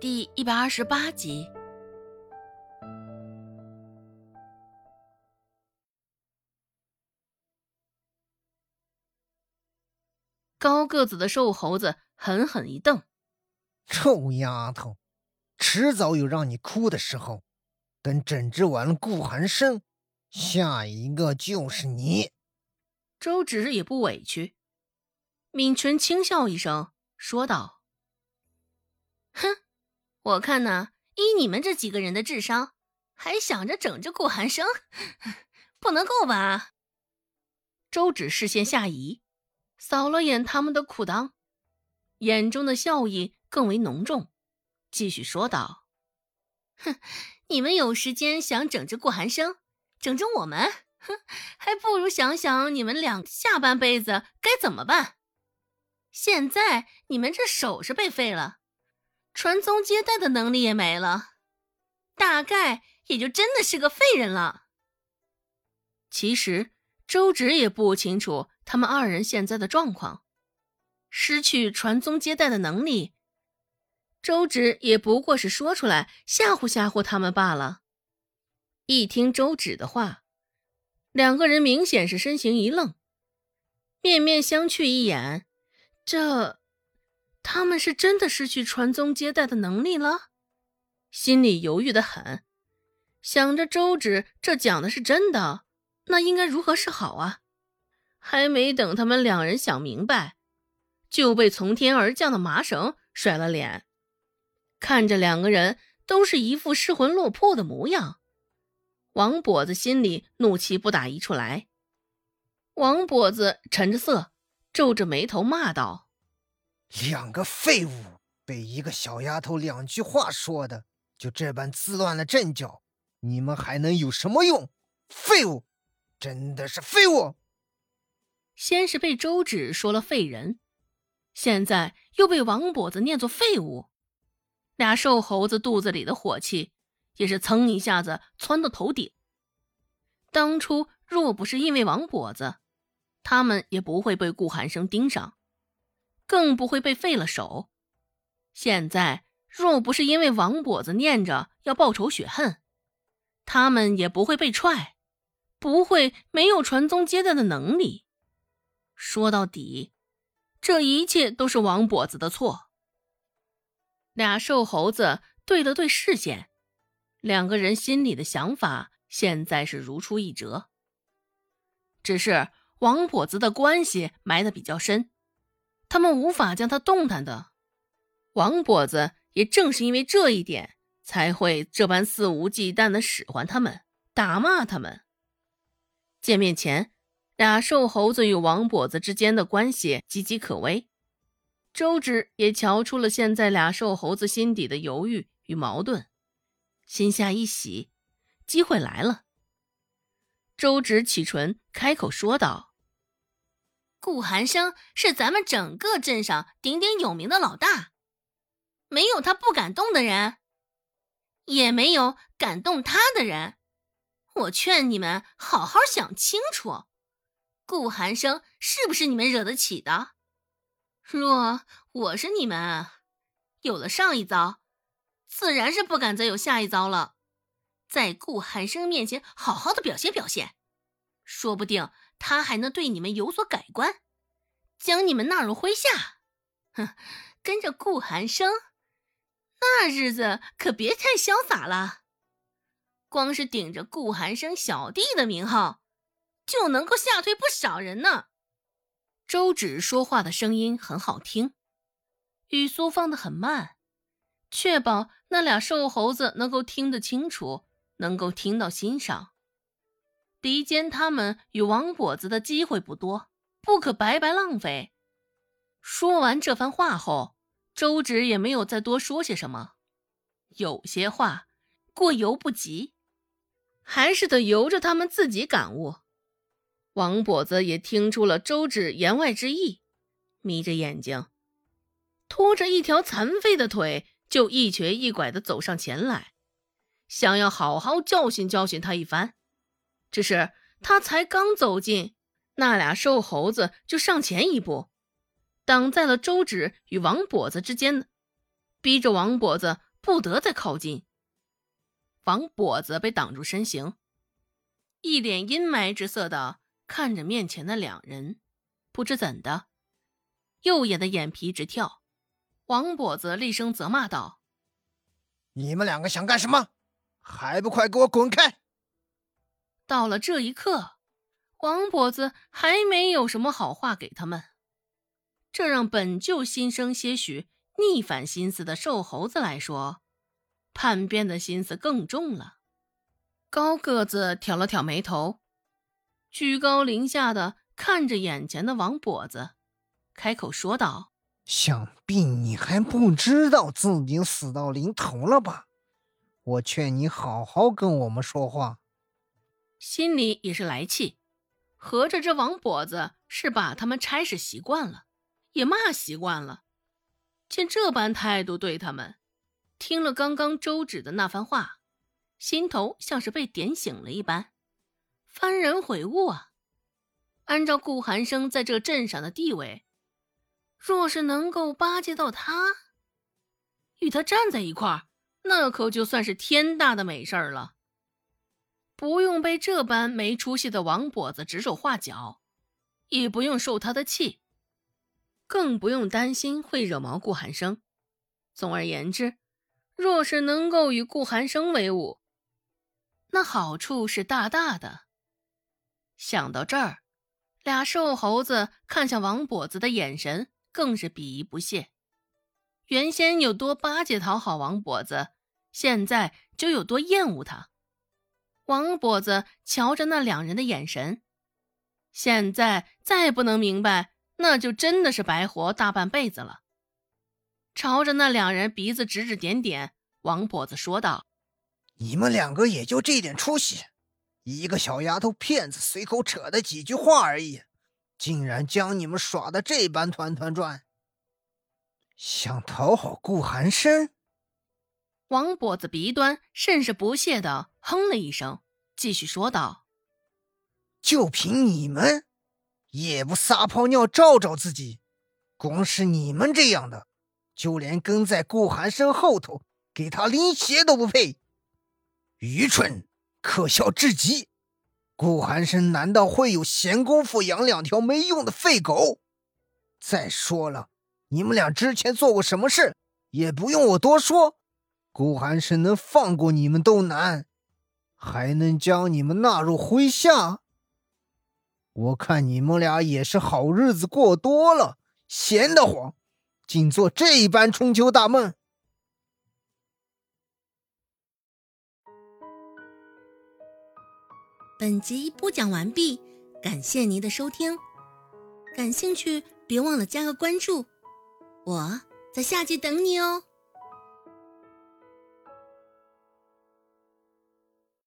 第一百二十八集。高个子的瘦猴子狠狠一瞪：“臭丫头，迟早有让你哭的时候。等整治完了顾寒生，下一个就是你。”周芷也不委屈，抿唇轻笑一声，说道：“哼，我看呢，依你们这几个人的智商，还想着整治顾寒生，不能够吧？”周芷视线下移，扫了眼他们的裤裆，眼中的笑意更为浓重，继续说道：“哼，你们有时间想整治顾寒生，整治我们？”哼，还不如想想你们俩下半辈子该怎么办。现在你们这手是被废了，传宗接代的能力也没了，大概也就真的是个废人了。其实周芷也不清楚他们二人现在的状况，失去传宗接代的能力，周芷也不过是说出来吓唬吓唬他们罢了。一听周芷的话。两个人明显是身形一愣，面面相觑一眼。这，他们是真的失去传宗接代的能力了？心里犹豫的很，想着周芷这讲的是真的，那应该如何是好啊？还没等他们两人想明白，就被从天而降的麻绳甩了脸。看着两个人都是一副失魂落魄的模样。王跛子心里怒气不打一处来。王跛子沉着色，皱着眉头骂道：“两个废物，被一个小丫头两句话说的，就这般自乱了阵脚，你们还能有什么用？废物，真的是废物！”先是被周芷说了废人，现在又被王跛子念作废物，俩瘦猴子肚子里的火气。也是噌一下子窜到头顶。当初若不是因为王跛子，他们也不会被顾寒生盯上，更不会被废了手。现在若不是因为王跛子念着要报仇雪恨，他们也不会被踹，不会没有传宗接代的能力。说到底，这一切都是王跛子的错。俩瘦猴子对了对视线。两个人心里的想法现在是如出一辙，只是王跛子的关系埋得比较深，他们无法将他动弹的。王跛子也正是因为这一点，才会这般肆无忌惮的使唤他们、打骂他们。见面前，俩瘦猴子与王跛子之间的关系岌岌可危。周芷也瞧出了现在俩瘦猴子心底的犹豫与矛盾。心下一喜，机会来了。周芷启唇开口说道：“顾寒生是咱们整个镇上鼎鼎有名的老大，没有他不敢动的人，也没有敢动他的人。我劝你们好好想清楚，顾寒生是不是你们惹得起的？若我是你们，有了上一遭。”自然是不敢再有下一遭了，在顾寒生面前好好的表现表现，说不定他还能对你们有所改观，将你们纳入麾下。哼，跟着顾寒生，那日子可别太潇洒了。光是顶着顾寒生小弟的名号，就能够吓退不少人呢。周芷说话的声音很好听，语速放得很慢。确保那俩瘦猴子能够听得清楚，能够听到心上。敌间他们与王跛子的机会不多，不可白白浪费。说完这番话后，周芷也没有再多说些什么。有些话过犹不及，还是得由着他们自己感悟。王跛子也听出了周芷言外之意，眯着眼睛，拖着一条残废的腿。就一瘸一拐的走上前来，想要好好教训教训他一番。只是他才刚走近，那俩瘦猴子就上前一步，挡在了周芷与王跛子之间，逼着王跛子不得再靠近。王跛子被挡住身形，一脸阴霾之色的看着面前的两人，不知怎的，右眼的眼皮直跳。王跛子厉声责骂道：“你们两个想干什么？还不快给我滚开！”到了这一刻，王跛子还没有什么好话给他们，这让本就心生些许逆反心思的瘦猴子来说，叛变的心思更重了。高个子挑了挑眉头，居高临下的看着眼前的王跛子，开口说道：“想必你还不知道自己死到临头了吧？我劝你好好跟我们说话。”心里也是来气，合着这王跛子是把他们差使习惯了，也骂习惯了，见这般态度对他们，听了刚刚周芷的那番话，心头像是被点醒了一般，幡然悔悟啊！按照顾寒生在这镇上的地位，若是能够巴结到他，与他站在一块儿，那可就算是天大的美事儿了。不用被这般没出息的王跛子指手画脚，也不用受他的气，更不用担心会惹毛顾寒生。总而言之，若是能够与顾寒生为伍，那好处是大大的。想到这儿，俩瘦猴子看向王跛子的眼神更是鄙夷不屑。原先有多巴结讨好王跛子，现在就有多厌恶他。王跛子瞧着那两人的眼神，现在再不能明白，那就真的是白活大半辈子了。朝着那两人鼻子指指点点，王跛子说道：“你们两个也就这点出息，一个小丫头片子随口扯的几句话而已，竟然将你们耍的这般团团转。想讨好顾寒生？”王跛子鼻端甚是不屑的哼了一声，继续说道：“就凭你们，也不撒泡尿照照自己？光是你们这样的，就连跟在顾寒生后头给他拎鞋都不配，愚蠢可笑至极！顾寒生难道会有闲工夫养两条没用的废狗？再说了，你们俩之前做过什么事，也不用我多说。”顾寒生能放过你们都难，还能将你们纳入麾下？我看你们俩也是好日子过多了，闲得慌，竟做这般春秋大梦。本集播讲完毕，感谢您的收听。感兴趣，别忘了加个关注，我在下集等你哦。